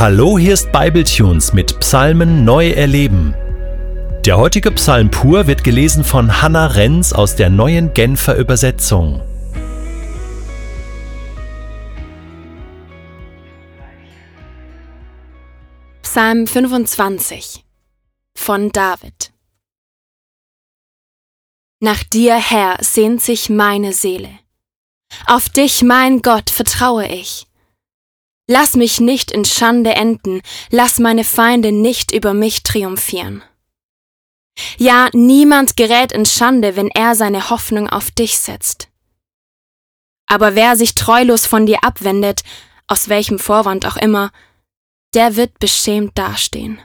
Hallo, hier ist Bibletunes mit Psalmen neu erleben. Der heutige Psalm pur wird gelesen von Hannah Renz aus der neuen Genfer Übersetzung. Psalm 25 von David Nach dir, Herr, sehnt sich meine Seele. Auf dich, mein Gott, vertraue ich. Lass mich nicht in Schande enden, lass meine Feinde nicht über mich triumphieren. Ja, niemand gerät in Schande, wenn er seine Hoffnung auf dich setzt. Aber wer sich treulos von dir abwendet, aus welchem Vorwand auch immer, der wird beschämt dastehen.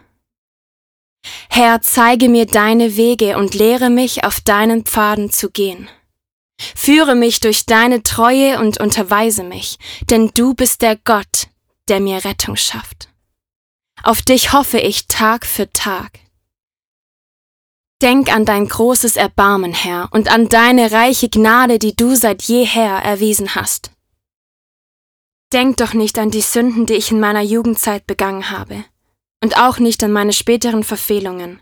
Herr, zeige mir deine Wege und lehre mich, auf deinen Pfaden zu gehen. Führe mich durch deine Treue und unterweise mich, denn du bist der Gott, der mir Rettung schafft. Auf dich hoffe ich Tag für Tag. Denk an dein großes Erbarmen, Herr, und an deine reiche Gnade, die du seit jeher erwiesen hast. Denk doch nicht an die Sünden, die ich in meiner Jugendzeit begangen habe, und auch nicht an meine späteren Verfehlungen.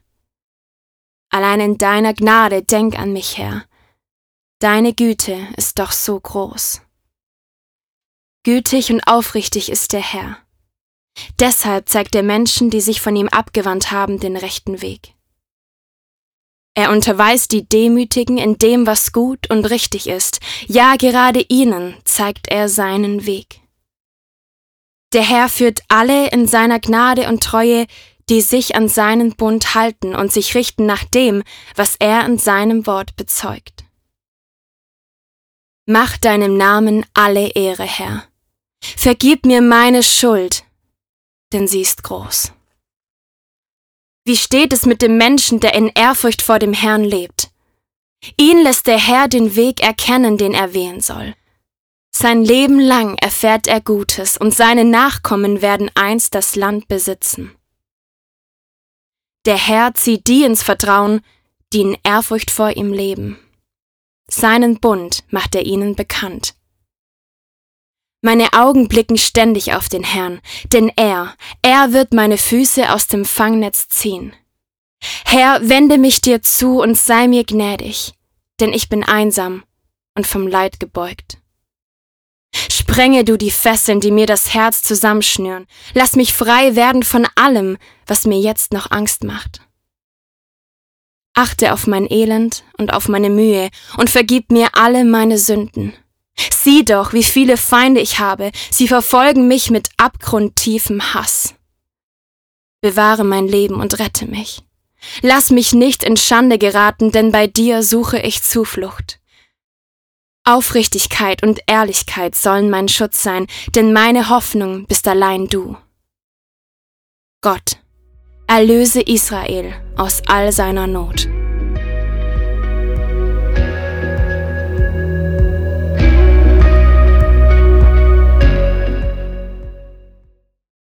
Allein in deiner Gnade denk an mich, Herr. Deine Güte ist doch so groß. Gütig und aufrichtig ist der Herr. Deshalb zeigt er Menschen, die sich von ihm abgewandt haben, den rechten Weg. Er unterweist die Demütigen in dem, was gut und richtig ist. Ja, gerade ihnen zeigt er seinen Weg. Der Herr führt alle in seiner Gnade und Treue, die sich an seinen Bund halten und sich richten nach dem, was er in seinem Wort bezeugt. Mach deinem Namen alle Ehre, Herr. Vergib mir meine Schuld, denn sie ist groß. Wie steht es mit dem Menschen, der in Ehrfurcht vor dem Herrn lebt? Ihn lässt der Herr den Weg erkennen, den er wählen soll. Sein Leben lang erfährt er Gutes, und seine Nachkommen werden einst das Land besitzen. Der Herr zieht die ins Vertrauen, die in Ehrfurcht vor ihm leben. Seinen Bund macht er ihnen bekannt. Meine Augen blicken ständig auf den Herrn, denn er, er wird meine Füße aus dem Fangnetz ziehen. Herr, wende mich dir zu und sei mir gnädig, denn ich bin einsam und vom Leid gebeugt. Sprenge du die Fesseln, die mir das Herz zusammenschnüren. Lass mich frei werden von allem, was mir jetzt noch Angst macht. Achte auf mein Elend und auf meine Mühe und vergib mir alle meine Sünden. Sieh doch, wie viele Feinde ich habe, sie verfolgen mich mit abgrundtiefem Hass. Bewahre mein Leben und rette mich. Lass mich nicht in Schande geraten, denn bei dir suche ich Zuflucht. Aufrichtigkeit und Ehrlichkeit sollen mein Schutz sein, denn meine Hoffnung bist allein du. Gott, erlöse Israel aus all seiner Not.